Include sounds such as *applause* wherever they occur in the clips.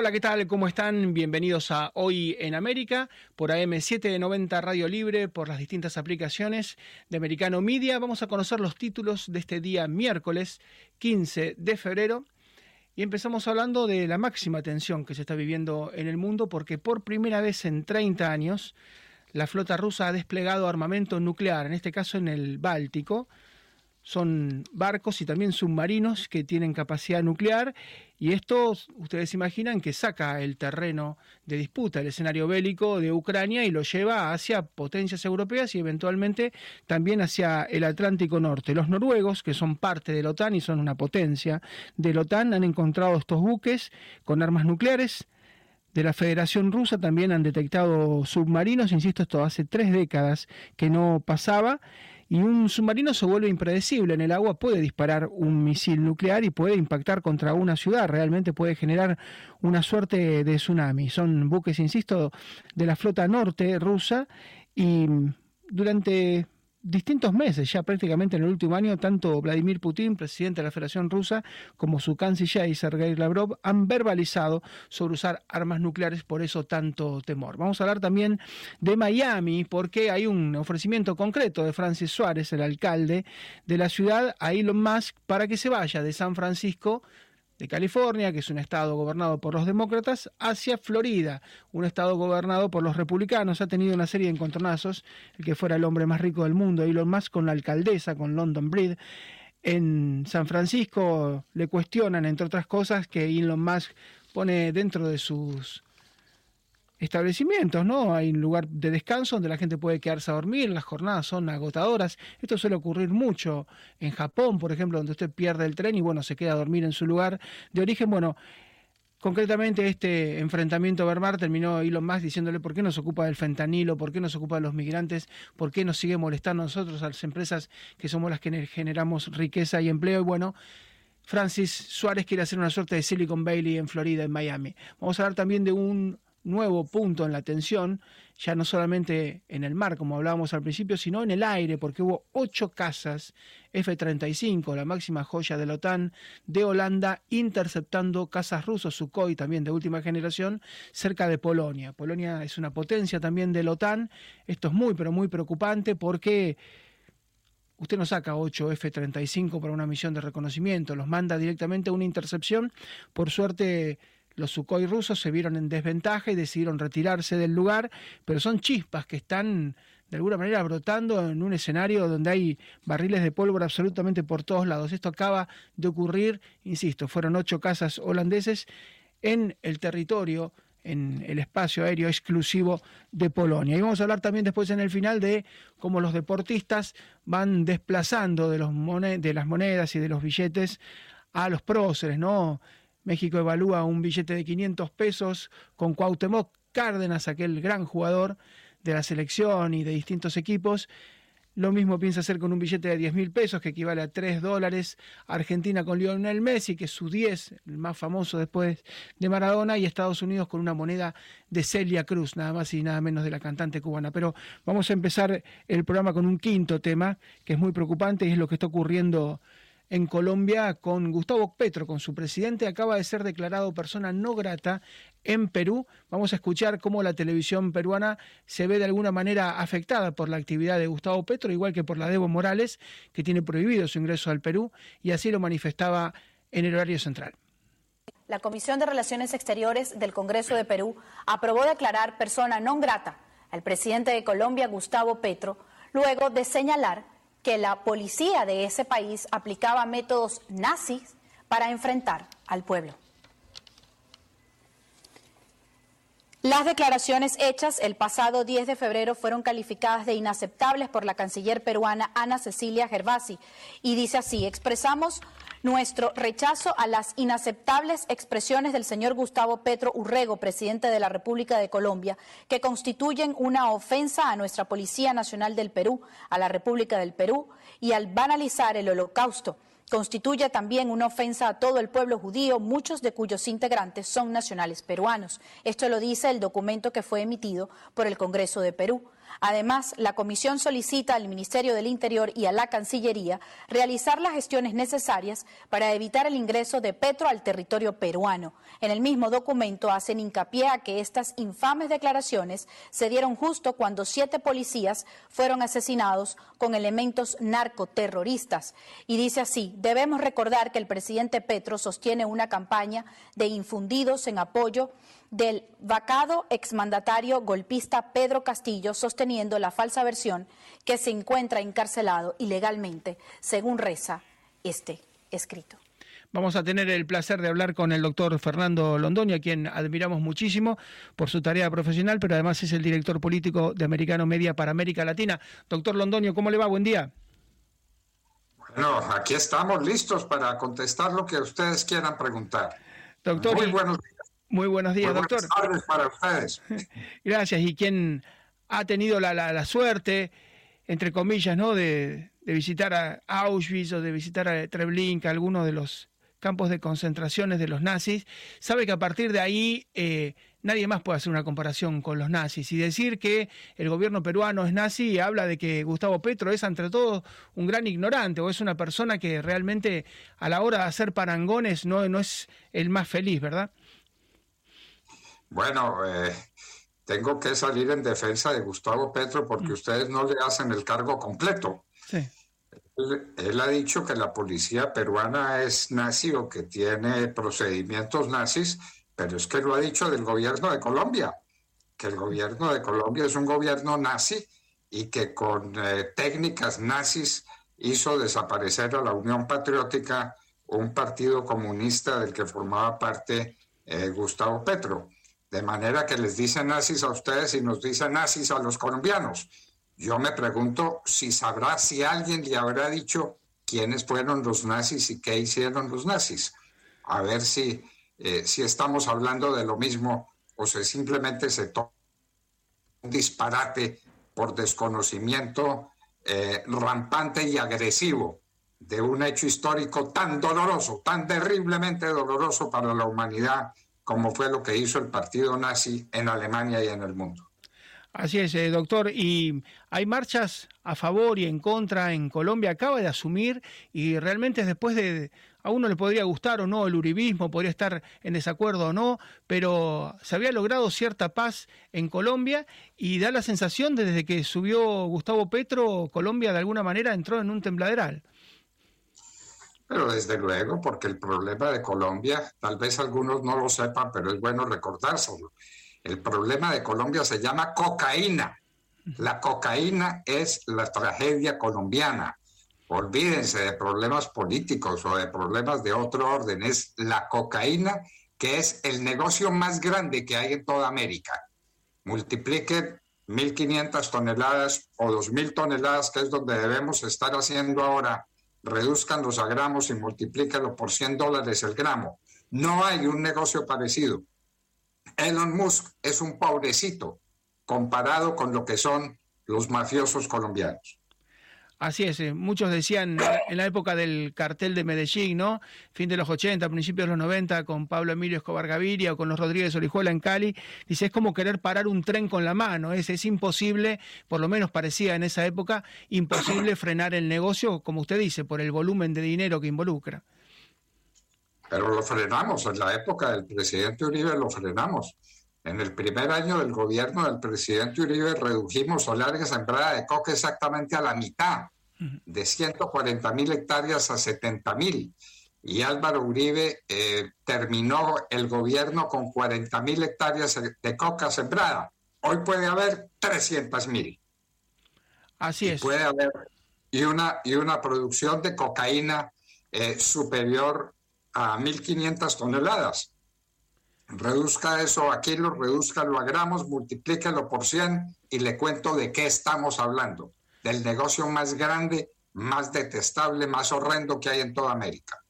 Hola, ¿qué tal? ¿Cómo están? Bienvenidos a Hoy en América por AM790 Radio Libre, por las distintas aplicaciones de Americano Media. Vamos a conocer los títulos de este día miércoles 15 de febrero. Y empezamos hablando de la máxima tensión que se está viviendo en el mundo porque por primera vez en 30 años la flota rusa ha desplegado armamento nuclear, en este caso en el Báltico, son barcos y también submarinos que tienen capacidad nuclear y esto ustedes imaginan que saca el terreno de disputa, el escenario bélico de Ucrania y lo lleva hacia potencias europeas y eventualmente también hacia el Atlántico Norte. Los noruegos, que son parte de la OTAN y son una potencia de la OTAN, han encontrado estos buques con armas nucleares. De la Federación Rusa también han detectado submarinos, insisto, esto hace tres décadas que no pasaba, y un submarino se vuelve impredecible. En el agua puede disparar un misil nuclear y puede impactar contra una ciudad, realmente puede generar una suerte de tsunami. Son buques, insisto, de la flota norte rusa y durante distintos meses, ya prácticamente en el último año, tanto Vladimir Putin, presidente de la Federación Rusa, como su canciller Sergei Lavrov han verbalizado sobre usar armas nucleares, por eso tanto temor. Vamos a hablar también de Miami, porque hay un ofrecimiento concreto de Francis Suárez, el alcalde de la ciudad, a Elon Musk, para que se vaya de San Francisco de California, que es un estado gobernado por los demócratas, hacia Florida, un estado gobernado por los republicanos. Ha tenido una serie de encontronazos, el que fuera el hombre más rico del mundo, Elon Musk, con la alcaldesa, con London Breed. En San Francisco le cuestionan, entre otras cosas, que Elon Musk pone dentro de sus establecimientos, ¿no? Hay un lugar de descanso donde la gente puede quedarse a dormir, las jornadas son agotadoras. Esto suele ocurrir mucho en Japón, por ejemplo, donde usted pierde el tren y bueno, se queda a dormir en su lugar de origen. Bueno, concretamente este enfrentamiento verbal terminó Elon Musk diciéndole por qué nos ocupa del fentanilo, por qué nos ocupa de los migrantes, por qué nos sigue molestando a nosotros, a las empresas que somos las que generamos riqueza y empleo. Y bueno, Francis Suárez quiere hacer una suerte de Silicon Valley en Florida, en Miami. Vamos a hablar también de un nuevo punto en la tensión, ya no solamente en el mar, como hablábamos al principio, sino en el aire, porque hubo ocho casas F-35, la máxima joya de la OTAN, de Holanda, interceptando casas rusos, Sukhoi, también de última generación, cerca de Polonia. Polonia es una potencia también de la OTAN. Esto es muy, pero muy preocupante porque... Usted no saca ocho F-35 para una misión de reconocimiento, los manda directamente a una intercepción. Por suerte, los Sukhoi rusos se vieron en desventaja y decidieron retirarse del lugar, pero son chispas que están de alguna manera brotando en un escenario donde hay barriles de pólvora absolutamente por todos lados. Esto acaba de ocurrir, insisto, fueron ocho casas holandeses en el territorio en el espacio aéreo exclusivo de Polonia. Y vamos a hablar también después en el final de cómo los deportistas van desplazando de, los de las monedas y de los billetes a los próceres, ¿no? México evalúa un billete de 500 pesos con Cuauhtémoc Cárdenas, aquel gran jugador de la selección y de distintos equipos. Lo mismo piensa hacer con un billete de 10 mil pesos, que equivale a 3 dólares. Argentina con Lionel Messi, que es su 10, el más famoso después de Maradona. Y Estados Unidos con una moneda de Celia Cruz, nada más y nada menos de la cantante cubana. Pero vamos a empezar el programa con un quinto tema, que es muy preocupante y es lo que está ocurriendo en Colombia con Gustavo Petro, con su presidente, acaba de ser declarado persona no grata en Perú. Vamos a escuchar cómo la televisión peruana se ve de alguna manera afectada por la actividad de Gustavo Petro, igual que por la de Evo Morales, que tiene prohibido su ingreso al Perú, y así lo manifestaba en el horario central. La Comisión de Relaciones Exteriores del Congreso de Perú aprobó declarar persona no grata al presidente de Colombia, Gustavo Petro, luego de señalar que la policía de ese país aplicaba métodos nazis para enfrentar al pueblo. Las declaraciones hechas el pasado 10 de febrero fueron calificadas de inaceptables por la canciller peruana Ana Cecilia Gervasi y dice así, expresamos nuestro rechazo a las inaceptables expresiones del señor Gustavo Petro Urrego, presidente de la República de Colombia, que constituyen una ofensa a nuestra Policía Nacional del Perú, a la República del Perú, y al banalizar el holocausto constituye también una ofensa a todo el pueblo judío, muchos de cuyos integrantes son nacionales peruanos. Esto lo dice el documento que fue emitido por el Congreso de Perú. Además, la comisión solicita al Ministerio del Interior y a la Cancillería realizar las gestiones necesarias para evitar el ingreso de Petro al territorio peruano. En el mismo documento hacen hincapié a que estas infames declaraciones se dieron justo cuando siete policías fueron asesinados con elementos narcoterroristas. Y dice así, debemos recordar que el presidente Petro sostiene una campaña de infundidos en apoyo del vacado exmandatario golpista Pedro Castillo sosteniendo la falsa versión que se encuentra encarcelado ilegalmente, según reza este escrito. Vamos a tener el placer de hablar con el doctor Fernando Londoño, a quien admiramos muchísimo por su tarea profesional, pero además es el director político de Americano Media para América Latina. Doctor Londoño, ¿cómo le va? Buen día. Bueno, aquí estamos listos para contestar lo que ustedes quieran preguntar. Doctor, muy buenos días. Muy buenos días, doctor. Buenas tardes para ustedes. *laughs* Gracias. Y quien ha tenido la, la, suerte, entre comillas, ¿no? De, de, visitar a Auschwitz o de visitar a Treblinka, algunos de los campos de concentraciones de los nazis, sabe que a partir de ahí eh, nadie más puede hacer una comparación con los nazis. Y decir que el gobierno peruano es nazi habla de que Gustavo Petro es, entre todo, un gran ignorante o es una persona que realmente a la hora de hacer parangones no, no es el más feliz, ¿verdad? Bueno, eh, tengo que salir en defensa de Gustavo Petro porque mm. ustedes no le hacen el cargo completo. Él, ha dicho que la policía peruana es nazi o que tiene procedimientos nazis, pero es que lo ha dicho del gobierno de Colombia, que el gobierno de Colombia es un gobierno nazi y que con eh, técnicas nazis hizo desaparecer a la Unión Patriótica, un partido comunista del que formaba parte eh, Gustavo Petro. De manera que les dicen nazis a ustedes y nos dicen nazis a los colombianos. Yo me pregunto si sabrá si alguien le habrá dicho quiénes fueron los nazis y qué hicieron los nazis. A ver si, eh, si estamos hablando de lo mismo o si simplemente se toma un disparate por desconocimiento eh, rampante y agresivo de un hecho histórico tan doloroso, tan terriblemente doloroso para la humanidad como fue lo que hizo el partido nazi en Alemania y en el mundo. Así es, eh, doctor. Y hay marchas a favor y en contra en Colombia. Acaba de asumir y realmente después de... A uno le podría gustar o no el uribismo, podría estar en desacuerdo o no, pero se había logrado cierta paz en Colombia y da la sensación de desde que subió Gustavo Petro, Colombia de alguna manera entró en un tembladeral. Pero desde luego, porque el problema de Colombia, tal vez algunos no lo sepan, pero es bueno recordárselo. El problema de Colombia se llama cocaína. La cocaína es la tragedia colombiana. Olvídense de problemas políticos o de problemas de otro orden. Es la cocaína que es el negocio más grande que hay en toda América. Multipliquen 1.500 toneladas o 2.000 toneladas, que es donde debemos estar haciendo ahora reduzcanlos a gramos y multiplícalo por 100 dólares el gramo. No hay un negocio parecido. Elon Musk es un pobrecito comparado con lo que son los mafiosos colombianos. Así es, eh, muchos decían en la época del cartel de Medellín, ¿no? Fin de los 80, principios de los 90, con Pablo Emilio Escobar Gaviria o con los Rodríguez Orihuela en Cali, dice, es como querer parar un tren con la mano, es, es imposible, por lo menos parecía en esa época, imposible frenar el negocio, como usted dice, por el volumen de dinero que involucra. Pero lo frenamos, en la época del presidente Uribe lo frenamos. En el primer año del gobierno del presidente Uribe redujimos solares sembrada de coca exactamente a la mitad, de 140 mil hectáreas a 70 mil. Y Álvaro Uribe eh, terminó el gobierno con 40 mil hectáreas de coca sembrada. Hoy puede haber 300 mil. Así es. Puede haber y una, y una producción de cocaína eh, superior a 1.500 toneladas reduzca eso a kilos, reduzcalo a gramos, multiplíquelo por 100 y le cuento de qué estamos hablando, del negocio más grande, más detestable, más horrendo que hay en toda América.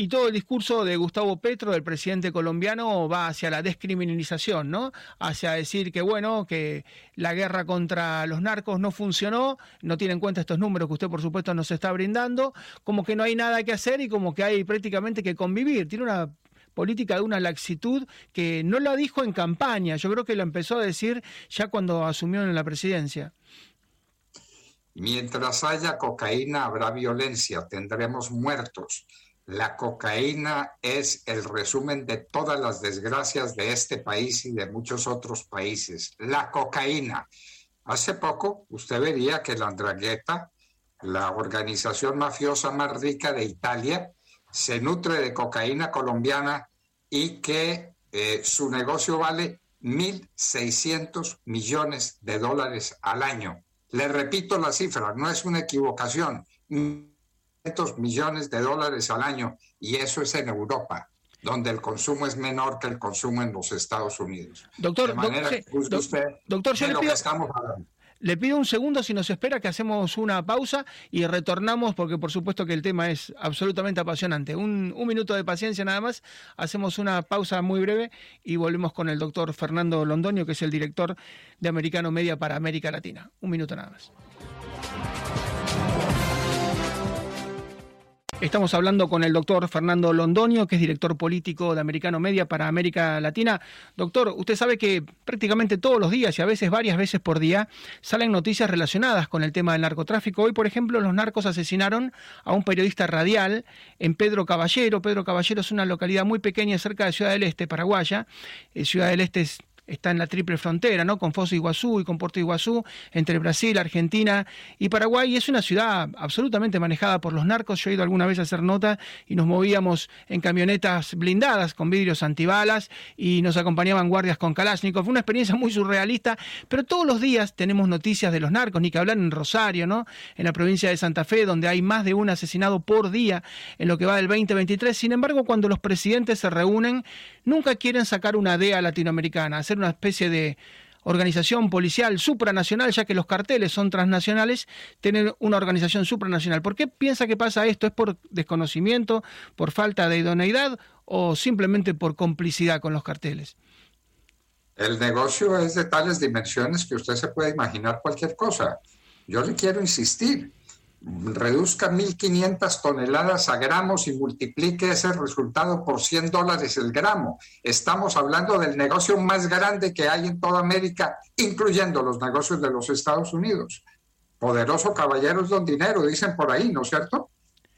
Y todo el discurso de Gustavo Petro, del presidente colombiano, va hacia la descriminalización, ¿no? Hacia decir que, bueno, que la guerra contra los narcos no funcionó, no tiene en cuenta estos números que usted, por supuesto, nos está brindando, como que no hay nada que hacer y como que hay prácticamente que convivir. Tiene una política de una laxitud que no la dijo en campaña, yo creo que lo empezó a decir ya cuando asumió en la presidencia. Mientras haya cocaína habrá violencia, tendremos muertos. La cocaína es el resumen de todas las desgracias de este país y de muchos otros países. La cocaína. Hace poco usted vería que la Andrangheta, la organización mafiosa más rica de Italia, se nutre de cocaína colombiana y que eh, su negocio vale 1.600 millones de dólares al año. Le repito la cifra, no es una equivocación. millones de dólares al año y eso es en Europa donde el consumo es menor que el consumo en los Estados Unidos. Doctor, doctor, yo le pido, estamos le pido un segundo si nos espera que hacemos una pausa y retornamos porque por supuesto que el tema es absolutamente apasionante. Un, minuto de paciencia nada más, hacemos una pausa muy breve y volvemos con el doctor Fernando Londoño, que es el director de Americano Media para América Latina. Un minuto nada más. Estamos hablando con el doctor Fernando Londoño, que es director político de Americano Media para América Latina. Doctor, usted sabe que prácticamente todos los días y a veces varias veces por día salen noticias relacionadas con el tema del narcotráfico. Hoy, por ejemplo, los narcos asesinaron a un periodista radial en Pedro Caballero. Pedro Caballero es una localidad muy pequeña cerca de Ciudad del Este, Paraguaya. Eh, Ciudad del Este es está en la triple frontera, ¿no? Con Foz de Iguazú y con Puerto Iguazú, entre Brasil, Argentina y Paraguay. Y es una ciudad absolutamente manejada por los narcos. Yo he ido alguna vez a hacer nota y nos movíamos en camionetas blindadas con vidrios antibalas y nos acompañaban guardias con Kalashnikov. Fue una experiencia muy surrealista, pero todos los días tenemos noticias de los narcos, ni que hablar en Rosario, ¿no? En la provincia de Santa Fe, donde hay más de un asesinado por día en lo que va del 2023. Sin embargo, cuando los presidentes se reúnen, nunca quieren sacar una DEA latinoamericana, hacer una especie de organización policial supranacional, ya que los carteles son transnacionales, tener una organización supranacional. ¿Por qué piensa que pasa esto? ¿Es por desconocimiento, por falta de idoneidad o simplemente por complicidad con los carteles? El negocio es de tales dimensiones que usted se puede imaginar cualquier cosa. Yo le quiero insistir, reduzca 1.500 toneladas a gramos y multiplique ese resultado por 100 dólares el gramo. Estamos hablando del negocio más grande que hay en toda América, incluyendo los negocios de los Estados Unidos. Poderoso caballero es don dinero, dicen por ahí, ¿no es cierto?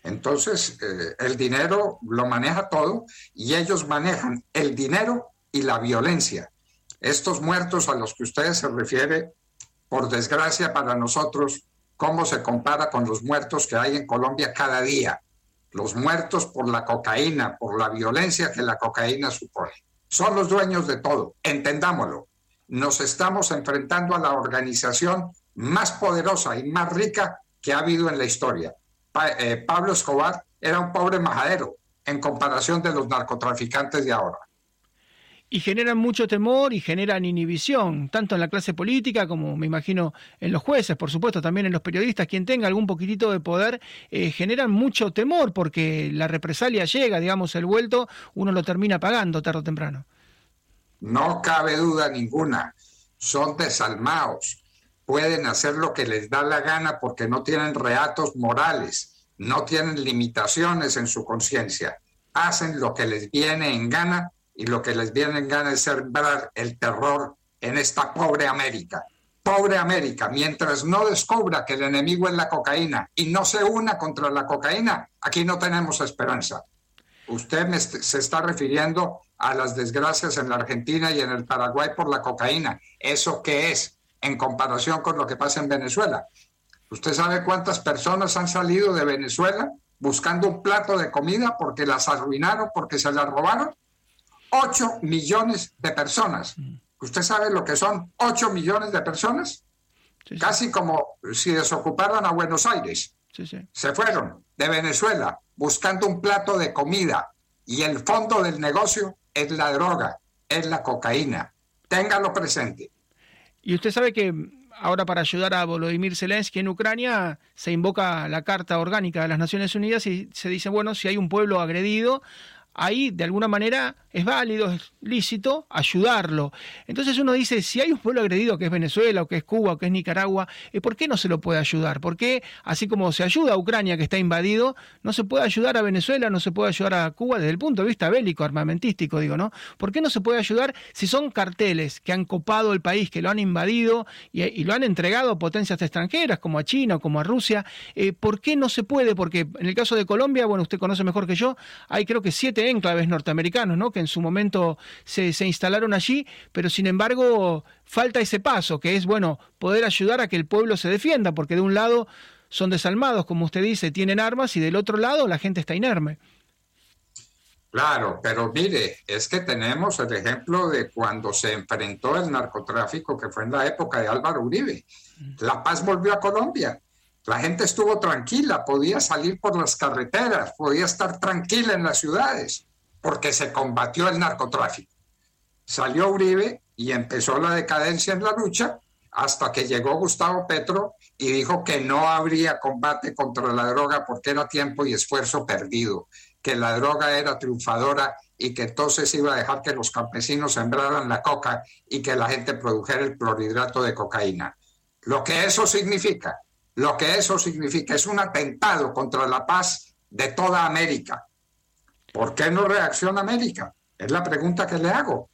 Entonces, eh, el dinero lo maneja todo y ellos manejan el dinero y la violencia. Estos muertos a los que ustedes se refiere, por desgracia para nosotros, cómo se compara con los muertos que hay en Colombia cada día. Los muertos por la cocaína, por la violencia que la cocaína supone. Son los dueños de todo, entendámoslo. Nos estamos enfrentando a la organización más poderosa y más rica que ha habido en la historia. Eh, Pablo Escobar era un pobre majadero en comparación de los narcotraficantes de ahora y generan mucho temor y generan inhibición, tanto en la clase política como me imagino en los jueces, por supuesto, también en los periodistas, quien tenga algún poquitito de poder, eh, generan mucho temor porque la represalia llega, digamos, el vuelto, uno lo termina pagando tarde o temprano. No cabe duda ninguna, son desalmados, pueden hacer lo que les da la gana porque no tienen reatos morales, no tienen limitaciones en su conciencia, hacen lo que les viene en gana y lo que les viene en gana es sembrar el terror en esta pobre América. Pobre América, mientras no descubra que el enemigo es la cocaína y no se una contra la cocaína, aquí no tenemos esperanza. Usted se está refiriendo a las desgracias en la Argentina y en el Paraguay por la cocaína. ¿Eso qué es en comparación con lo que pasa en Venezuela? ¿Usted sabe cuántas personas han salido de Venezuela buscando un plato de comida porque las arruinaron, porque se las robaron? 8 millones de personas. Mm. ¿Usted sabe lo que son 8 millones de personas? Casi como si desocuparan a Buenos Aires. Se fueron de Venezuela buscando un plato de comida y el fondo del negocio es la droga, es la cocaína. Téngalo presente. Y usted sabe que ahora para ayudar a Volodymyr Zelensky en Ucrania se invoca la Carta Orgánica de las Naciones Unidas y se dice, bueno, si hay un pueblo agredido, ahí de alguna manera es válido, es lícito ayudarlo. Entonces uno dice, si hay un pueblo agredido que es Venezuela o que es Cuba o que es Nicaragua, eh, ¿por qué no se lo puede ayudar? ¿Por qué, así como se ayuda a Ucrania que está invadido, no se puede ayudar a Venezuela, no se puede ayudar a Cuba desde el punto de vista bélico, armamentístico, digo, ¿no? ¿Por qué no se puede ayudar si son carteles que han copado el país, que lo han invadido y, lo han entregado a potencias extranjeras como a China o como a Rusia? Eh, ¿Por qué no se puede? Porque en el caso de Colombia, bueno, usted conoce mejor que yo, hay creo que siete enclaves norteamericanos, ¿no? Que en su momento se, se instalaron allí, pero sin embargo falta ese paso, que es, bueno, poder ayudar a que el pueblo se defienda, porque de un lado son desalmados, como usted dice, tienen armas, y del otro lado la gente está inerme. Claro, pero mire, es que tenemos el ejemplo de cuando se enfrentó el narcotráfico, que fue en la época de Álvaro Uribe. La paz volvió a Colombia. La gente estuvo tranquila, podía salir por las carreteras, podía estar tranquila en las ciudades, porque se combatió el narcotráfico. Salió Uribe y empezó la decadencia en la lucha hasta que llegó Gustavo Petro y dijo que no habría combate contra la droga porque era tiempo y esfuerzo perdido, que la droga era triunfadora y que entonces iba a dejar que los campesinos sembraran la coca y que la gente produjera el clorhidrato de cocaína. Lo que eso significa, lo que eso significa es un atentado contra la paz de toda América. ¿Por qué no reacciona América? Es la pregunta que le hago.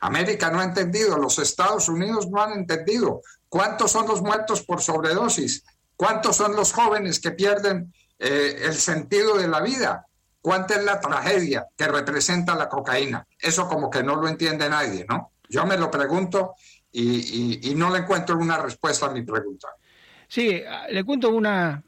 América no ha entendido, los Estados Unidos no han entendido. ¿Cuántos son los muertos por sobredosis? ¿Cuántos son los jóvenes que pierden eh, el sentido de la vida? ¿Cuánta es la tragedia que representa la cocaína? Eso como que no lo entiende nadie, ¿no? Yo me lo pregunto y, y no le encuentro una respuesta a mi pregunta. Sí, le cuento una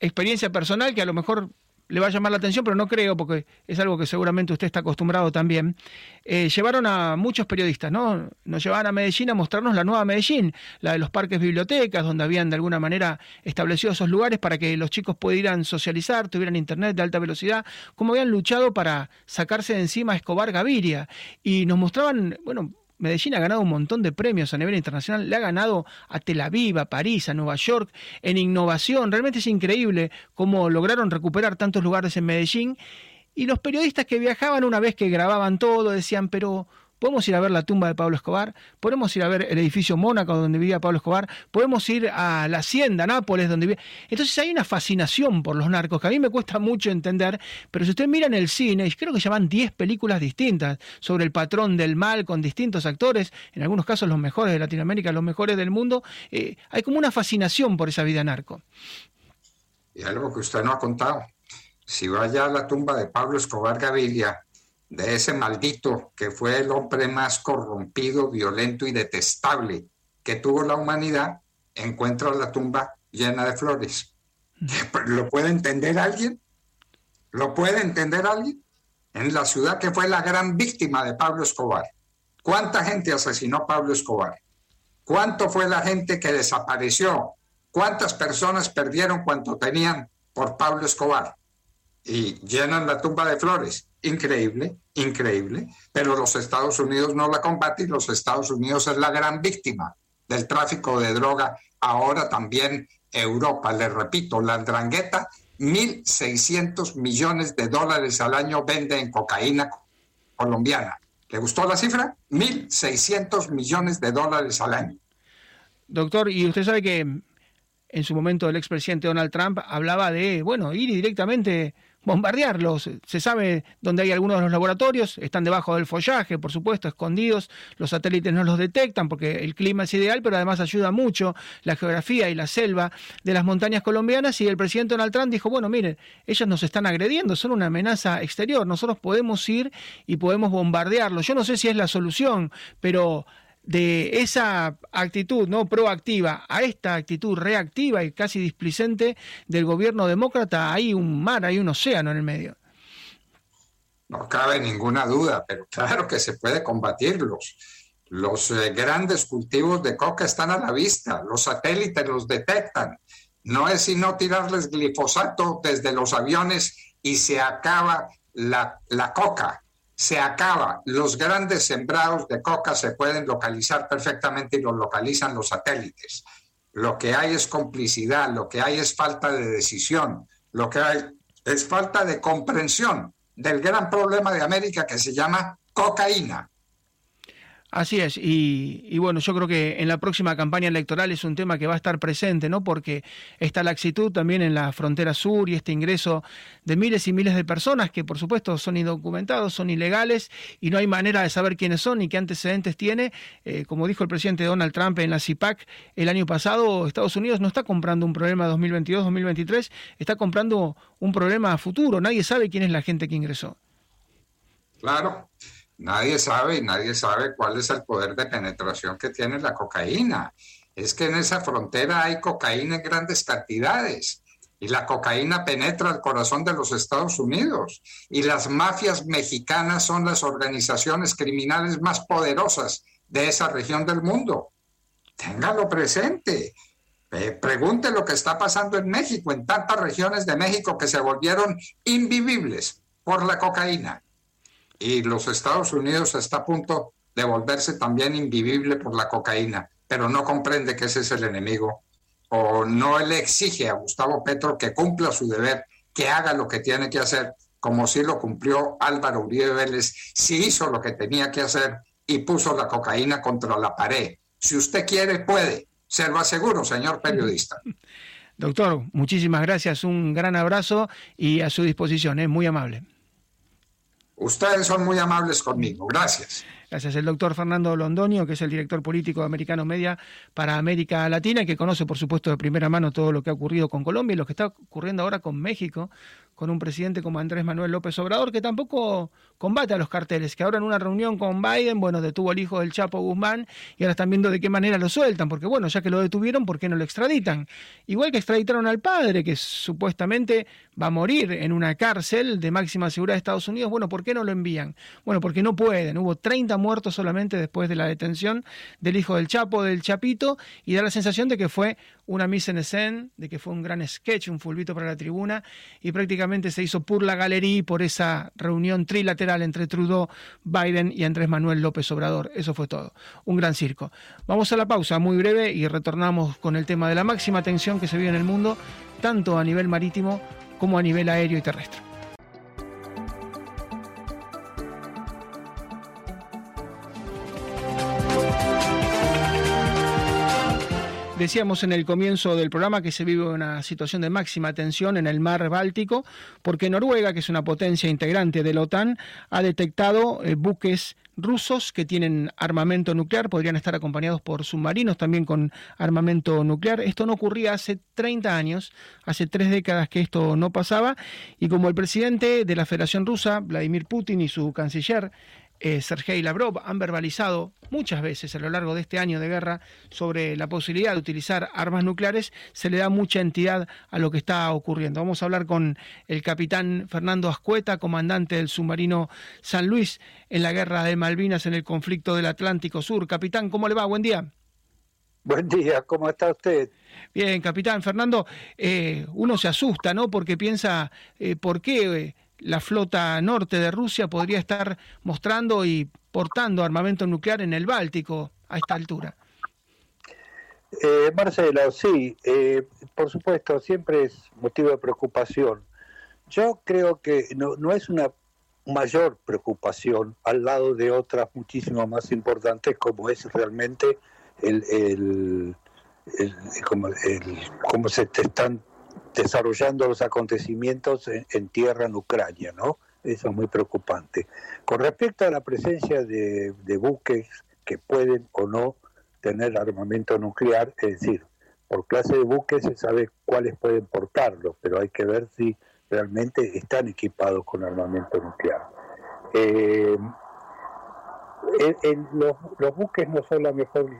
experiencia personal que a lo mejor le va a llamar la atención, pero no creo, porque es algo que seguramente usted está acostumbrado también. Eh, llevaron a muchos periodistas, ¿no? Nos llevaban a Medellín a mostrarnos la nueva Medellín, la de los parques bibliotecas, donde habían de alguna manera establecido esos lugares para que los chicos pudieran socializar, tuvieran internet de alta velocidad, como habían luchado para sacarse de encima a Escobar Gaviria. Y nos mostraban, bueno, Medellín ha ganado un montón de premios a nivel internacional, le ha ganado a Tel Aviv, a París, a Nueva York en innovación. Realmente es increíble cómo lograron recuperar tantos lugares en Medellín. Y los periodistas que viajaban una vez que grababan todo decían, pero podemos ir a ver la tumba de Pablo Escobar, podemos ir a ver el edificio Mónaco donde vivía Pablo Escobar, podemos ir a la hacienda Nápoles donde vivía. Entonces hay una fascinación por los narcos que a mí me cuesta mucho entender, pero si usted mira en el cine, creo que llaman 10 películas distintas sobre el patrón del mal con distintos actores, en algunos casos los mejores de Latinoamérica, los mejores del mundo, eh, hay como una fascinación por esa vida narco. Y algo que usted no ha contado. Si vaya a la tumba de Pablo Escobar Gaviria, de ese maldito que fue el hombre más corrompido, violento y detestable que tuvo la humanidad, encuentra la tumba llena de flores. ¿Lo puede entender alguien? ¿Lo puede entender alguien? En la ciudad que fue la gran víctima de Pablo Escobar. ¿Cuánta gente asesinó Pablo Escobar? ¿Cuánto fue la gente que desapareció? ¿Cuántas personas perdieron cuanto tenían por Pablo Escobar? Y llenan la tumba de flores increíble, increíble, pero los Estados Unidos no la combaten los Estados Unidos es la gran víctima del tráfico de droga. Ahora también Europa, le repito, la andrangueta, 1.600 millones de dólares al año vende en cocaína colombiana. ¿Le gustó la cifra? 1.600 millones de dólares al año. Doctor, y usted sabe que en su momento el expresidente Donald Trump hablaba de, bueno, ir directamente bombardearlos. Se sabe dónde hay algunos de los laboratorios, están debajo del follaje, por supuesto, escondidos. Los satélites no los detectan porque el clima es ideal, pero además ayuda mucho la geografía y la selva de las montañas colombianas. Y el presidente Donald Trump dijo, bueno, miren, ellos nos están agrediendo, son una amenaza exterior. Nosotros podemos ir y podemos bombardearlos. Yo no sé si es la solución, pero de esa actitud no proactiva a esta actitud reactiva y casi displicente del gobierno demócrata, hay un mar, hay un océano en el medio. No cabe ninguna duda, pero claro que se puede combatirlos. Los eh, grandes cultivos de coca están a la vista, los satélites los detectan. No es sino tirarles glifosato desde los aviones y se acaba la, la coca se acaba. Los grandes sembrados de coca se pueden localizar perfectamente y los localizan los satélites. Lo que hay es complicidad, lo que hay es falta de decisión, lo que hay es falta de comprensión del gran problema de América que se llama cocaína. Así es, y, bueno, yo creo que en la próxima campaña electoral es un tema que va a estar presente, ¿no? Porque está la laxitud también en la frontera sur y este ingreso de miles y miles de personas que por supuesto son indocumentados, son ilegales y no hay manera de saber quiénes son y qué antecedentes tiene. Eh, como dijo el presidente Donald Trump en la CIPAC el año pasado, Estados Unidos no está comprando un problema 2022-2023, está comprando un problema futuro. Nadie sabe quién es la gente que ingresó. Claro. Nadie sabe y nadie sabe cuál es el poder de penetración que tiene la cocaína. Es que en esa frontera hay cocaína en grandes cantidades y la cocaína penetra el corazón de los Estados Unidos y las mafias mexicanas son las organizaciones criminales más poderosas de esa región del mundo. Téngalo presente. pregunte lo que está pasando en México, en tantas regiones de México que se volvieron invivibles por la cocaína y los Estados Unidos está a punto de volverse también invivible por la cocaína, pero no comprende que ese es el enemigo o no le exige a Gustavo Petro que cumpla su deber, que haga lo que tiene que hacer, como si lo cumplió Álvaro Uribe Vélez, si hizo lo que tenía que hacer y puso la cocaína contra la pared. Si usted quiere, puede. Se lo aseguro, señor periodista. *laughs* Doctor, muchísimas gracias, un gran abrazo y a su disposición, es muy amable. Ustedes son muy amables conmigo. Gracias. Gracias. El doctor Fernando Londoño, que es el director político de Americano Media para América Latina que conoce, por supuesto, de primera mano todo lo que ha ocurrido con Colombia y lo que está ocurriendo ahora con México, con un presidente como Andrés Manuel López Obrador, que tampoco combate a los carteles, que ahora en una reunión con Biden, bueno, detuvo al hijo del Chapo Guzmán y ahora están viendo de qué manera lo sueltan, porque bueno, ya que lo detuvieron, ¿por qué no lo extraditan? Igual que extraditaron al padre, que supuestamente va a morir en una cárcel de máxima seguridad de Estados Unidos, bueno, ¿por qué no lo envían? Bueno, porque no pueden, hubo 30 muertos solamente después de la detención del hijo del Chapo, del Chapito, y da la sensación de que fue una mise en escena, de que fue un gran sketch, un fulbito para la tribuna, y prácticamente se hizo por la galería por esa reunión trilateral entre Trudeau, Biden y Andrés Manuel López Obrador. Eso fue todo. Un gran circo. Vamos a la pausa muy breve y retornamos con el tema de la máxima tensión que se vive en el mundo, tanto a nivel marítimo como a nivel aéreo y terrestre. Decíamos en el comienzo del programa que se vive una situación de máxima tensión en el mar Báltico, porque Noruega, que es una potencia integrante de la OTAN, ha detectado eh, buques rusos que tienen armamento nuclear, podrían estar acompañados por submarinos también con armamento nuclear. Esto no ocurría hace 30 años, hace tres décadas que esto no pasaba, y como el presidente de la Federación Rusa, Vladimir Putin, y su canciller, eh, Sergei Lavrov han verbalizado muchas veces a lo largo de este año de guerra sobre la posibilidad de utilizar armas nucleares, se le da mucha entidad a lo que está ocurriendo. Vamos a hablar con el capitán Fernando Ascueta, comandante del submarino San Luis en la guerra de Malvinas en el conflicto del Atlántico Sur. Capitán, ¿cómo le va? Buen día. Buen día, ¿cómo está usted? Bien, capitán Fernando, eh, uno se asusta, ¿no? Porque piensa, eh, ¿por qué? La flota norte de Rusia podría estar mostrando y portando armamento nuclear en el Báltico a esta altura. Eh, Marcelo, sí, eh, por supuesto, siempre es motivo de preocupación. Yo creo que no, no es una mayor preocupación al lado de otras muchísimo más importantes como es realmente el, el, el, el cómo se te están desarrollando los acontecimientos en, tierra en Ucrania, ¿no? Eso es muy preocupante. Con respecto a la presencia de, buques que pueden o no tener armamento nuclear, es decir, por clase de buques se sabe cuáles pueden portarlo, pero hay que ver si realmente están equipados con armamento nuclear. Eh, los, buques no son la mejor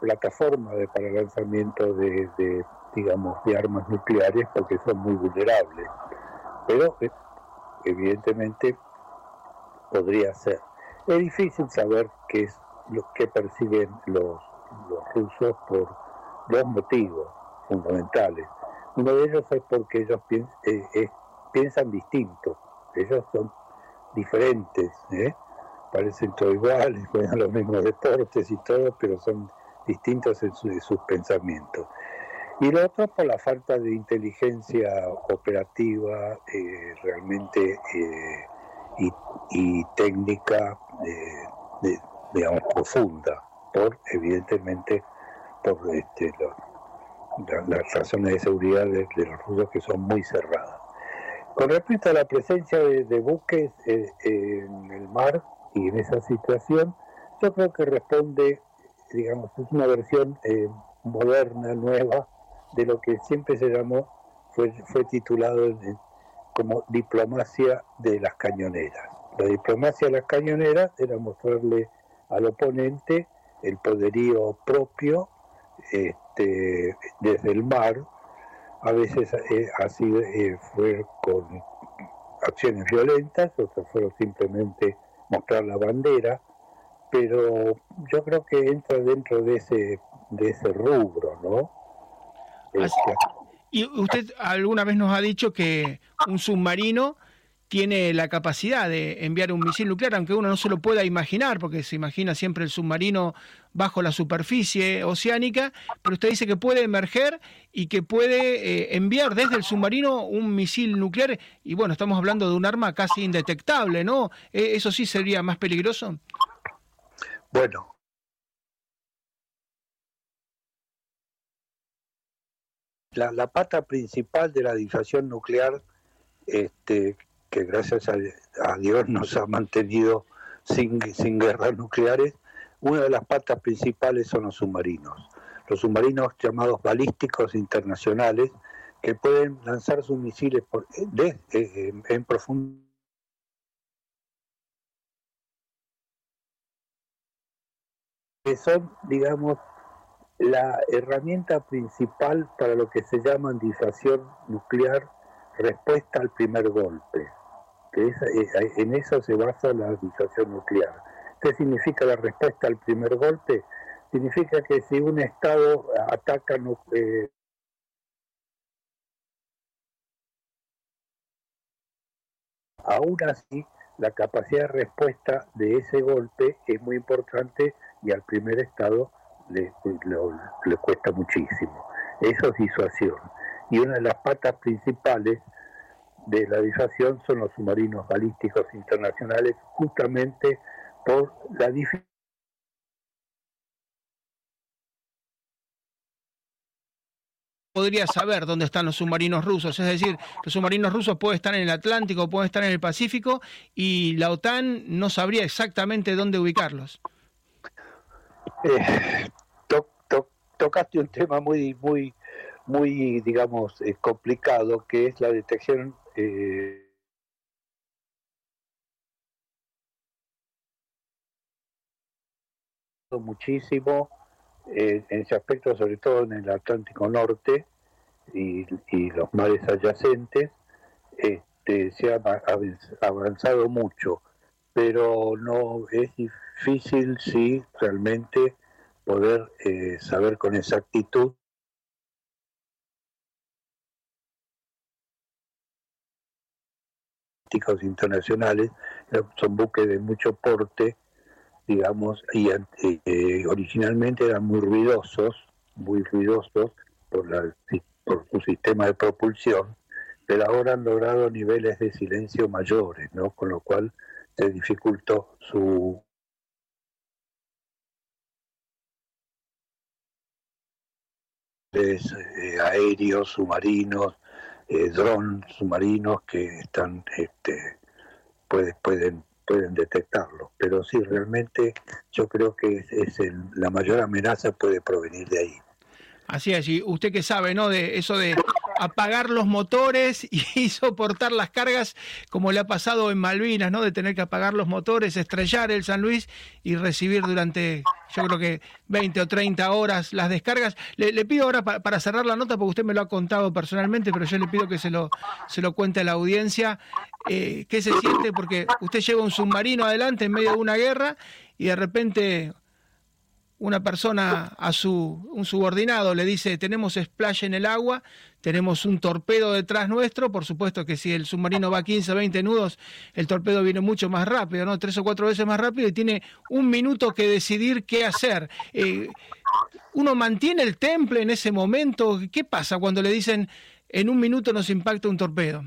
plataforma para el lanzamiento de, digamos, de armas nucleares porque son muy vulnerables. Pero eh, evidentemente podría ser. Es difícil saber qué es lo que persiguen los, los rusos por dos motivos fundamentales. Uno de ellos es porque ellos eh, piensan distinto, ellos son diferentes, ¿eh? parecen todos iguales, *laughs* juegan los mismos deportes y todo, pero son distintos en, en sus pensamientos. Y lo otro por la falta de inteligencia operativa eh, realmente eh, y, técnica, digamos, profunda, por evidentemente por este, las razones de seguridad de, los rusos que son muy cerradas. Con respecto a la presencia de, buques eh, en el mar y en esa situación, yo creo que responde, digamos, es una versión eh, moderna, nueva, de lo que siempre se llamó, fue, fue titulado como diplomacia de las cañoneras. La diplomacia de las cañoneras era mostrarle al oponente el poderío propio este, desde el mar, a veces eh, así eh, fue con acciones violentas, otras fueron simplemente mostrar la bandera, pero yo creo que entra dentro de ese, de ese rubro, ¿no? Y usted alguna vez nos ha dicho que un submarino tiene la capacidad de enviar un misil nuclear, aunque uno no se lo pueda imaginar, porque se imagina siempre el submarino bajo la superficie oceánica, pero usted dice que puede emerger y que puede eh, enviar desde el submarino un misil nuclear, y bueno, estamos hablando de un arma casi indetectable, ¿no? Eh, ¿Eso sí sería más peligroso? Bueno. La, la pata principal de la disuasión nuclear este, que gracias a, Dios nos ha mantenido sin, sin guerras nucleares, una de las patas principales son los submarinos. Los submarinos llamados balísticos internacionales, que pueden lanzar sus misiles por, en profundidad que son, digamos, la herramienta principal para lo que se llama disuasión nuclear, respuesta al primer golpe que eh, en eso se basa la disuasión nuclear. ¿Qué significa la respuesta al primer golpe? Significa que si un Estado ataca eh, aún así la capacidad de respuesta de ese golpe es muy importante y al primer Estado le, le cuesta muchísimo. Eso es disuasión. Y una de las patas principales de la disuasión son los submarinos balísticos internacionales, justamente por la dificultad podría saber dónde están los submarinos rusos. Es decir, los submarinos rusos pueden estar en el Atlántico, pueden estar en el Pacífico y la OTAN no sabría exactamente dónde ubicarlos. Eh, tocaste un tema muy, muy, muy, digamos, eh, complicado, que es la detección eh, muchísimo eh, en ese aspecto, sobre todo en el Atlántico Norte y, los mares adyacentes, este, se ha avanzado mucho, pero no es difícil, sí, realmente poder eh, saber con exactitud internacionales, son buques de mucho porte, digamos, y eh, originalmente eran muy ruidosos, muy ruidosos por, la, por su sistema de propulsión, pero ahora han logrado niveles de silencio mayores, ¿no? Con lo cual se dificultó su aéreos, submarinos, eh, drones submarinos que están este, puede, pueden pueden detectarlo pero sí realmente yo creo que es, la mayor amenaza puede provenir de ahí Así es, y usted que sabe, ¿no? De eso de apagar los motores *laughs* y soportar las cargas, como le ha pasado en Malvinas, ¿no? De tener que apagar los motores, estrellar el San Luis y recibir durante, yo creo que 20 o 30 horas las descargas. Le, pido ahora para cerrar la nota, porque usted me lo ha contado personalmente, pero yo le pido que se lo, se lo cuente a la audiencia, eh, qué se siente, porque usted lleva un submarino adelante en medio de una guerra y de repente una persona a su un subordinado le dice tenemos splash en el agua, tenemos un torpedo detrás nuestro, por supuesto que si el submarino va a 15, 20 nudos, el torpedo viene mucho más rápido, ¿no? Tres o cuatro veces más rápido y tiene un minuto que decidir qué hacer. Eh, uno mantiene el temple en ese momento. ¿Qué pasa cuando le dicen en un minuto nos impacta un torpedo?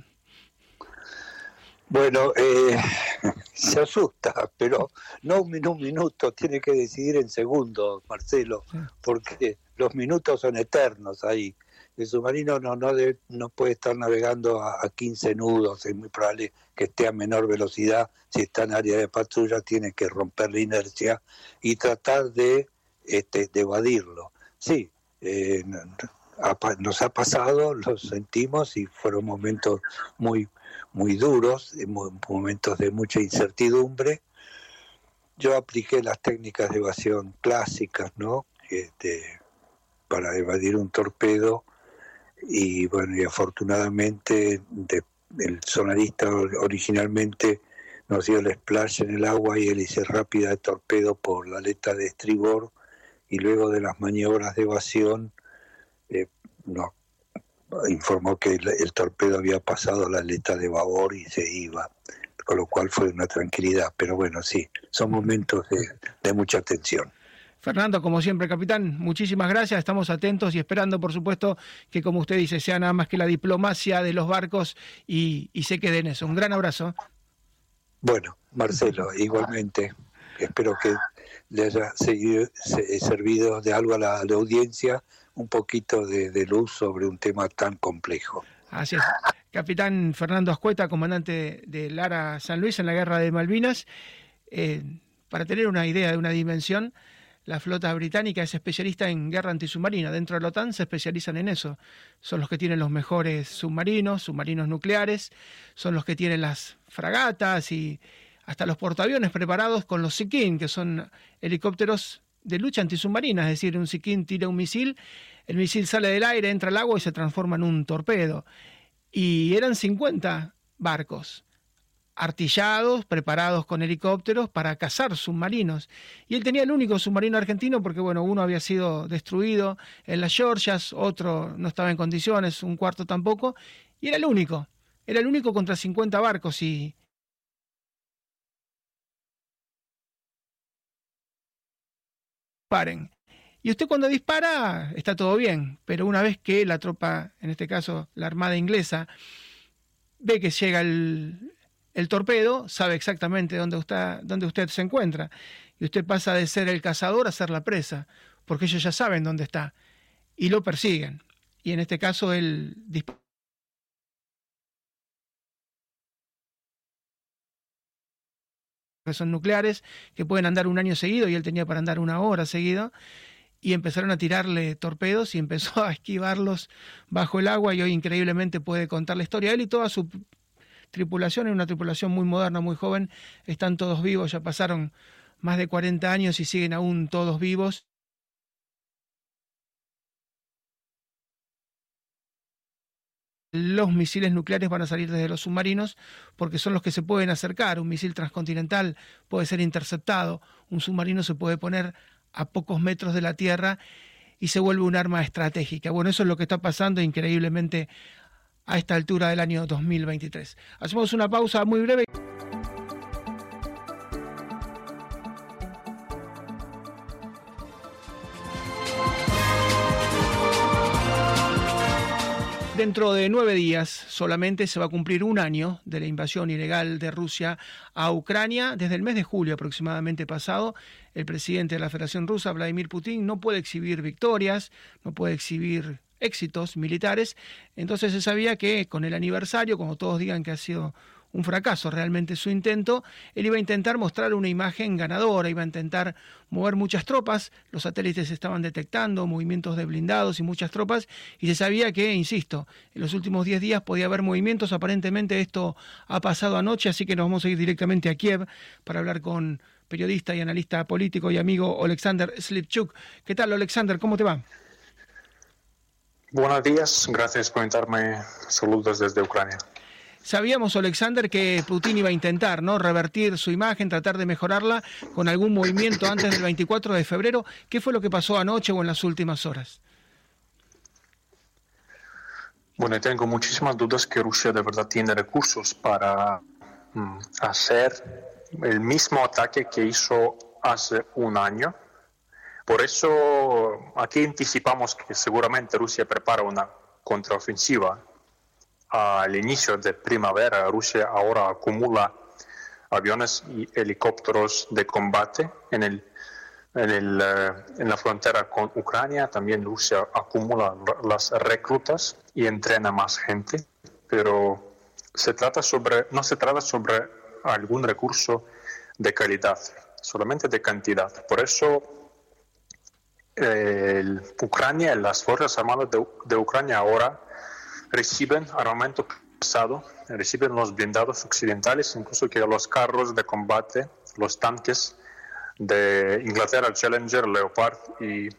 Bueno, eh, *laughs* se asusta, pero no en un minuto, tiene que decidir en segundos, Marcelo, porque los minutos son eternos ahí. El submarino no, no, no puede estar navegando a, 15 nudos, es muy probable que esté a menor velocidad. Si está en área de patrulla, tiene que romper la inercia y tratar de, este, evadirlo. Sí, eh, nos ha pasado, lo sentimos y fueron momentos muy, muy duros, momentos de mucha incertidumbre. Yo apliqué las técnicas de evasión clásicas, ¿no? Este, para evadir un torpedo y bueno, y afortunadamente el sonarista originalmente nos dio el splash en el agua y hélice rápida de torpedo por la aleta de estribor y luego de las maniobras de evasión eh, nos informó que el, torpedo había pasado la aleta de babor y se iba, con lo cual fue una tranquilidad. Pero bueno, sí, son momentos de, mucha tensión. Fernando, como siempre, capitán, muchísimas gracias. Estamos atentos y esperando, por supuesto, que, como usted dice, sea nada más que la diplomacia de los barcos y, se quede en eso. Un gran abrazo. Bueno, Marcelo, igualmente. Espero que le haya servido de algo a la audiencia un poquito de, luz sobre un tema tan complejo. Así es. Capitán Fernando Ascueta, comandante de Lara San Luis en la Guerra de Malvinas. Eh, para tener una idea de una dimensión, la flota británica es especialista en guerra antisubmarina. Dentro de la OTAN se especializan en eso. Son los que tienen los mejores submarinos, submarinos nucleares, son los que tienen las fragatas y hasta los portaaviones preparados con los Sikin, que son helicópteros de lucha antisubmarina, es decir, un Siquín tira un misil, el misil sale del aire, entra al agua y se transforma en un torpedo. Y eran 50 barcos artillados, preparados con helicópteros para cazar submarinos. Y él tenía el único submarino argentino porque, bueno, uno había sido destruido en las Georgias, otro no estaba en condiciones, un cuarto tampoco, y era el único. Era el único contra 50 barcos y, Y usted cuando dispara está todo bien, pero una vez que la tropa, en este caso la Armada inglesa, ve que llega el, torpedo, sabe exactamente dónde usted, dónde usted se encuentra. Y usted pasa de ser el cazador a ser la presa, porque ellos ya saben dónde está y lo persiguen. Y en este caso él que son nucleares, que pueden andar un año seguido y él tenía para andar una hora seguido, y empezaron a tirarle torpedos y *laughs* empezó a esquivarlos bajo el agua y hoy increíblemente puede contar la historia. Él y toda su tripulación, es una tripulación muy moderna, muy joven, están todos vivos, ya pasaron más de 40 años y siguen aún todos vivos. los misiles nucleares van a salir desde los submarinos porque son los que se pueden acercar. Un misil transcontinental puede ser interceptado, un submarino se puede poner a pocos metros de la Tierra y se vuelve un arma estratégica. Bueno, eso es lo que está pasando increíblemente a esta altura del año 2023. Hacemos una pausa muy breve. Dentro de nueve días solamente se va a cumplir un año de la invasión ilegal de Rusia a Ucrania. Desde el mes de julio aproximadamente pasado, el presidente de la Federación Rusa, Vladimir Putin, no puede exhibir victorias, no puede exhibir éxitos militares. Entonces se sabía que con el aniversario, como todos digan que ha sido un fracaso realmente su intento. Él iba a intentar mostrar una imagen ganadora, iba a intentar mover muchas tropas, los satélites estaban detectando movimientos de blindados y muchas tropas, y se sabía que, insisto, en los últimos 10 días podía haber movimientos, aparentemente esto ha pasado anoche, así que nos vamos a ir directamente a Kiev para hablar con periodista y analista político y amigo Alexander Slipchuk. ¿Qué tal, Alexander? ¿Cómo te va? Buenos días, gracias por invitarme. Saludos desde Ucrania. Sabíamos, Alexander, que Putin iba a intentar ¿no? revertir su imagen, tratar de mejorarla con algún movimiento antes del 24 de febrero. ¿Qué fue lo que pasó anoche o en las últimas horas? Bueno, tengo muchísimas dudas que Rusia de verdad tiene recursos para mm, hacer el mismo ataque que hizo hace un año. Por eso aquí anticipamos que seguramente Rusia prepara una contraofensiva al inicio de primavera, Rusia ahora acumula aviones y helicópteros de combate en, el, en, el, eh, en la frontera con Ucrania. También Rusia acumula las reclutas y entrena más gente, pero se trata sobre, no se trata sobre algún recurso de calidad, solamente de cantidad. Por eso eh, Ucrania, las Fuerzas Armadas de, de Ucrania ahora reciben armamento pesado, reciben los blindados occidentales, incluso que los carros de combate, los tanques de Inglaterra, Challenger, Leopard y,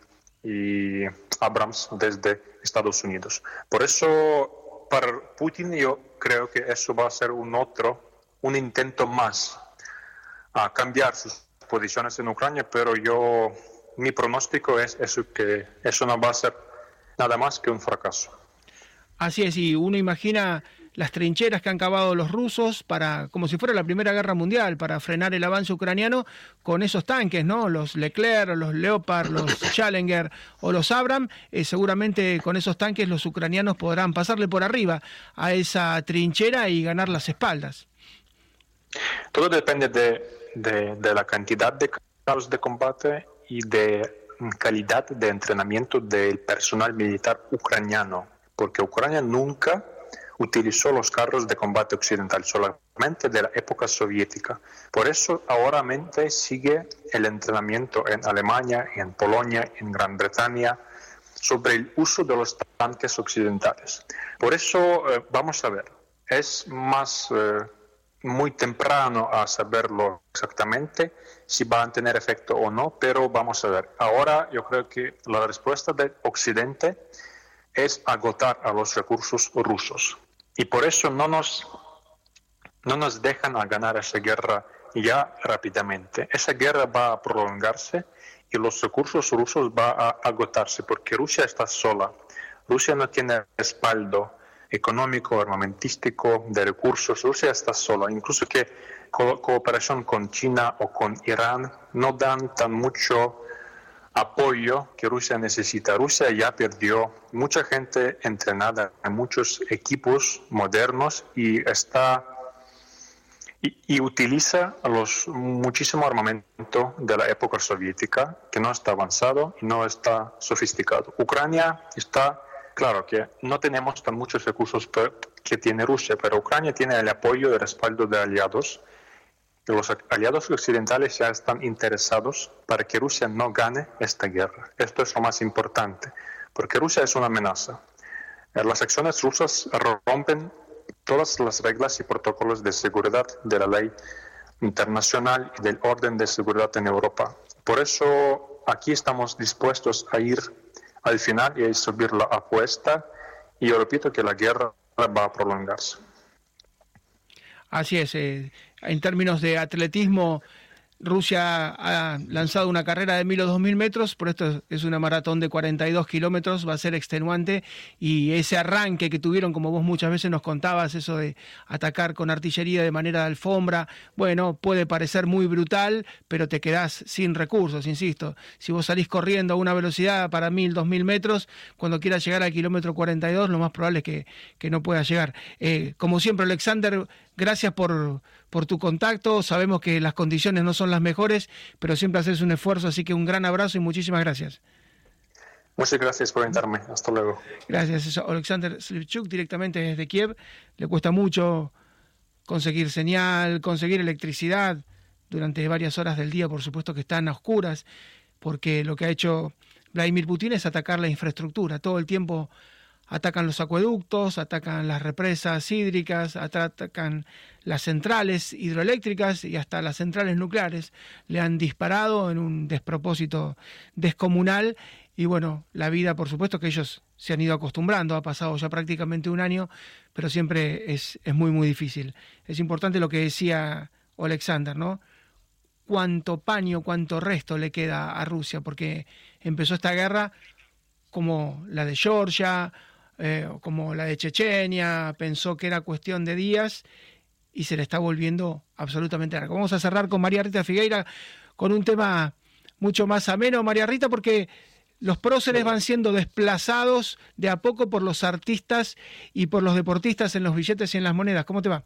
y Abrams desde Estados Unidos. Por eso, para Putin yo creo que eso va a ser un otro, un intento más a cambiar sus posiciones en Ucrania, pero yo, mi pronóstico es eso, que eso no va a ser nada más que un fracaso. Así es, y uno imagina las trincheras que han cavado los rusos para, como si fuera la Primera Guerra Mundial, para frenar el avance ucraniano con esos tanques, ¿no? Los Leclerc, los Leopard, los *coughs* Challenger o los Abram, eh, seguramente con esos tanques los ucranianos podrán pasarle por arriba a esa trinchera y ganar las espaldas. Todo depende de, de la cantidad de carros de combate y de calidad de entrenamiento del personal militar ucraniano, porque Ucrania nunca utilizó los carros de combate occidental, solamente de la época soviética. Por eso ahora sigue el entrenamiento en Alemania, en Polonia, en Gran Bretaña, sobre el uso de los tanques occidentales. Por eso eh, vamos a ver, es más eh, muy temprano a saberlo exactamente si va a tener efecto o no, pero vamos a ver. Ahora yo creo que la respuesta del Occidente es agotar a los recursos rusos. Y por eso no nos, no nos dejan a ganar esa guerra ya rápidamente. Esa guerra va a prolongarse y los recursos rusos van a agotarse porque Rusia está sola. Rusia no tiene respaldo económico, armamentístico, de recursos. Rusia está sola. Incluso que cooperación con China o con Irán no dan tan mucho apoyo que Rusia necesita. Rusia ya perdió mucha gente entrenada en muchos equipos modernos y está y, utiliza los muchísimo armamento de la época soviética que no está avanzado y no está sofisticado. Ucrania está, claro que no tenemos tan muchos recursos que tiene Rusia, pero Ucrania tiene el apoyo y el respaldo de aliados los aliados occidentales ya están interesados para que Rusia no gane esta guerra. Esto es lo más importante, porque Rusia es una amenaza. Eh, las acciones rusas rompen todas las reglas y protocolos de seguridad de la ley internacional y del orden de seguridad en Europa. Por eso aquí estamos dispuestos a ir al final y subir la apuesta y yo repito que la guerra va a prolongarse. Así es, eh, en términos de atletismo, Rusia ha lanzado una carrera de mil o dos mil metros, por esto es una maratón de 42 kilómetros, va a ser extenuante y ese arranque que tuvieron, como vos muchas veces nos contabas, eso de atacar con artillería de manera de alfombra, bueno, puede parecer muy brutal, pero te quedás sin recursos, insisto. Si vos salís corriendo a una velocidad para mil, dos mil metros, cuando quieras llegar al kilómetro 42, lo más probable es que, que no puedas llegar. Eh, como siempre, Alexander, gracias por por tu contacto. Sabemos que las condiciones no son las mejores, pero siempre haces un esfuerzo, así que un gran abrazo y muchísimas gracias. Muchas gracias por invitarme. Hasta luego. Gracias. Alexander Slivchuk, directamente desde Kiev. Le cuesta mucho conseguir señal, conseguir electricidad durante varias horas del día, por supuesto que están a oscuras, porque lo que ha hecho Vladimir Putin es atacar la infraestructura. Todo el tiempo atacan los acueductos, atacan las represas hídricas, atacan las centrales hidroeléctricas y hasta las centrales nucleares. Le han disparado en un despropósito descomunal y bueno, la vida por supuesto que ellos se han ido acostumbrando, ha pasado ya prácticamente un año, pero siempre es, es muy muy difícil. Es importante lo que decía Alexander, ¿no? Cuánto paño, cuánto resto le queda a Rusia, porque empezó esta guerra como la de Georgia, eh, como la de Chechenia, pensó que era cuestión de días y se le está volviendo absolutamente largo. Vamos a cerrar con María Rita Figueira con un tema mucho más ameno, María Rita, porque los próceres van siendo desplazados de a poco por los artistas y por los deportistas en los billetes y en las monedas. ¿Cómo te va?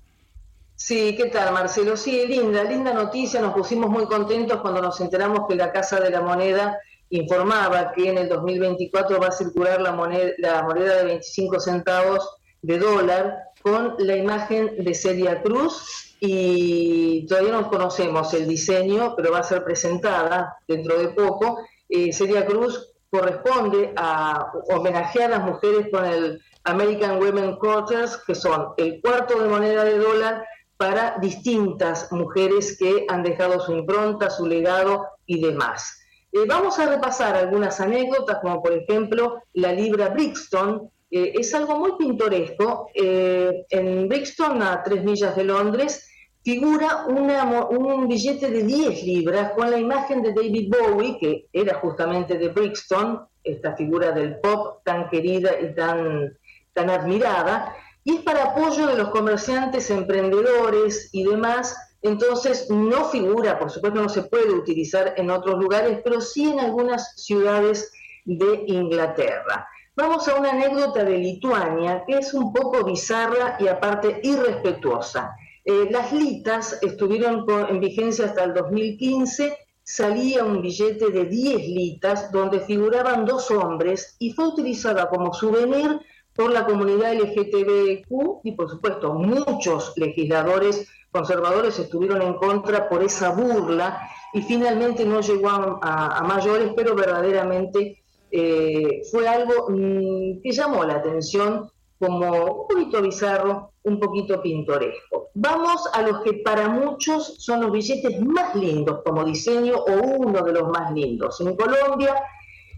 Sí, ¿qué tal, Marcelo? Sí, linda, linda noticia. Nos pusimos muy contentos cuando nos enteramos que la Casa de la Moneda informaba que en el 2024 va a circular la moneda, la moneda de 25 centavos de dólar con la imagen de Celia Cruz y todavía no conocemos el diseño, pero va a ser presentada dentro de poco. Eh, Celia Cruz corresponde a homenajear a las mujeres con el American Women Quarters, que son el cuarto de moneda de dólar para distintas mujeres que han dejado su impronta, su legado y demás. Eh, vamos a repasar algunas anécdotas, como por ejemplo la libra Brixton. Eh, es algo muy pintoresco. Eh, en Brixton, a tres millas de Londres, figura un billete de 10 libras con la imagen de David Bowie, que era justamente de Brixton, esta figura del pop tan querida y tan, tan admirada y es para apoyo de los comerciantes, emprendedores y demás. Entonces no figura, por supuesto no se puede utilizar en otros lugares, pero sí en algunas ciudades de Inglaterra. Vamos a una anécdota de Lituania que es un poco bizarra y aparte irrespetuosa. Eh, las litas estuvieron en vigencia hasta el 2015, salía un billete de 10 litas donde figuraban dos hombres y fue utilizada como souvenir por la comunidad LGTBQ y por supuesto muchos legisladores conservadores estuvieron en contra por esa burla y finalmente no llegó a, mayores, pero verdaderamente eh, fue algo mm, que llamó la atención como un poquito bizarro, un poquito pintoresco. Vamos a los que para muchos son los billetes más lindos como diseño o uno de los más lindos. En Colombia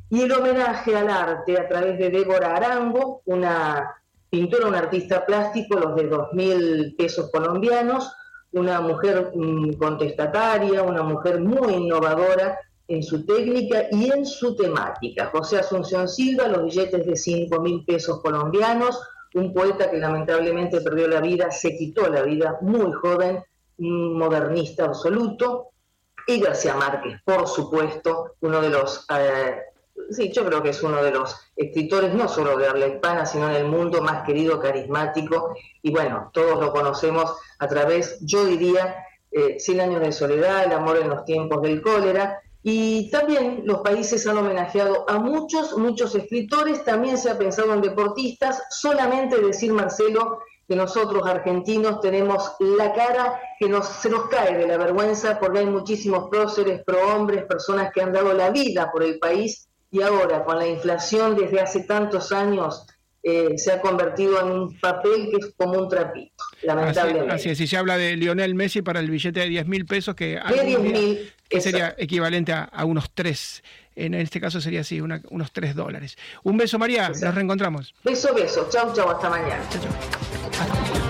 y el homenaje al arte a través de Débora Arango, una pintora, un artista plástico, los de 2.000 pesos colombianos, una mujer mm, contestataria, una mujer muy innovadora en su técnica y en su temática. José Asunción Silva, los billetes de 5.000 pesos colombianos, un poeta que lamentablemente perdió la vida, se quitó la vida muy joven, modernista absoluto, y García Márquez, por supuesto, uno de los eh, sí, yo creo que es uno de los escritores, no solo de habla hispana, sino en el mundo más querido, carismático, y bueno, todos lo conocemos a través, yo diría, eh, Cien años de soledad, El amor en los tiempos del cólera, y también los países han homenajeado a muchos, muchos escritores, también se ha pensado en deportistas, solamente decir, Marcelo, que nosotros argentinos tenemos la cara que nos, se nos cae de la vergüenza porque hay muchísimos próceres, prohombres, personas que han dado la vida por el país. Y ahora con la inflación desde hace tantos años eh, se ha convertido en un papel que es como un trapito, lamentablemente. Así, es, y se habla de Lionel Messi para el billete de 10 mil pesos, que, sería equivalente a, unos 3, en este caso sería así, unos 3 dólares. Un beso María, nos reencontramos. Beso, beso, chau, chau, hasta mañana. Chau, chau.